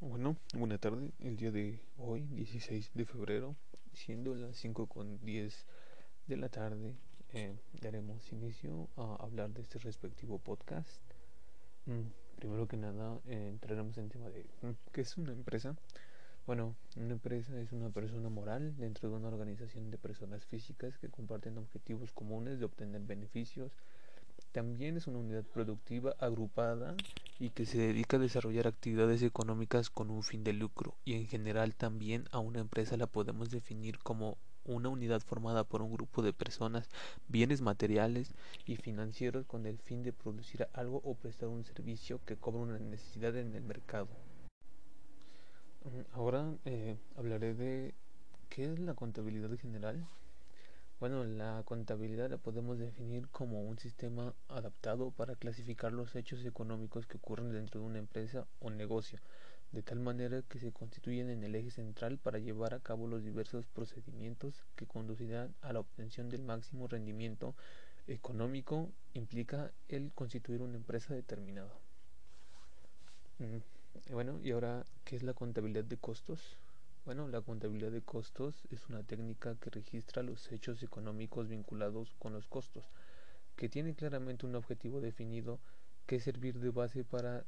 Bueno, buena tarde. El día de hoy, 16 de febrero, siendo las 5 con 10 de la tarde, eh, daremos inicio a hablar de este respectivo podcast. Mm, primero que nada, eh, entraremos en tema de mm, qué es una empresa. Bueno, una empresa es una persona moral dentro de una organización de personas físicas que comparten objetivos comunes de obtener beneficios. También es una unidad productiva agrupada y que se dedica a desarrollar actividades económicas con un fin de lucro y en general también a una empresa la podemos definir como una unidad formada por un grupo de personas, bienes materiales y financieros con el fin de producir algo o prestar un servicio que cobra una necesidad en el mercado. Mm, ahora eh, hablaré de qué es la contabilidad general. Bueno, la contabilidad la podemos definir como un sistema adaptado para clasificar los hechos económicos que ocurren dentro de una empresa o negocio, de tal manera que se constituyen en el eje central para llevar a cabo los diversos procedimientos que conducirán a la obtención del máximo rendimiento económico implica el constituir una empresa determinada. Mm, bueno, y ahora, ¿qué es la contabilidad de costos? Bueno, la contabilidad de costos es una técnica que registra los hechos económicos vinculados con los costos, que tiene claramente un objetivo definido que es servir de base para,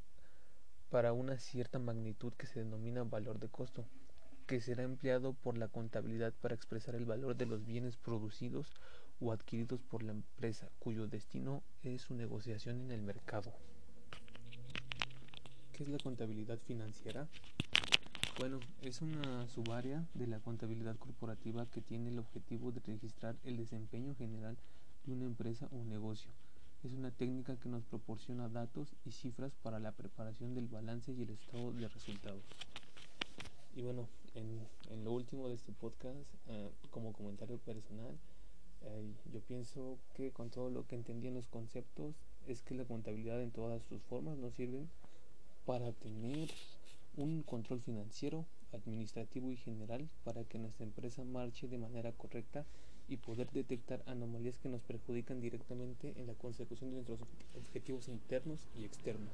para una cierta magnitud que se denomina valor de costo, que será empleado por la contabilidad para expresar el valor de los bienes producidos o adquiridos por la empresa, cuyo destino es su negociación en el mercado. ¿Qué es la contabilidad financiera? Bueno, es una subárea de la contabilidad corporativa que tiene el objetivo de registrar el desempeño general de una empresa o negocio. Es una técnica que nos proporciona datos y cifras para la preparación del balance y el estado de resultados. Y bueno, en, lo último de este podcast, eh, como comentario personal, eh, yo pienso que con todo lo que entendí en los conceptos, es que la contabilidad en todas sus formas nos sirve para tener un control financiero, administrativo y general para que nuestra empresa marche de manera correcta y poder detectar anomalías que nos perjudican directamente en la consecución de nuestros objetivos internos y externos.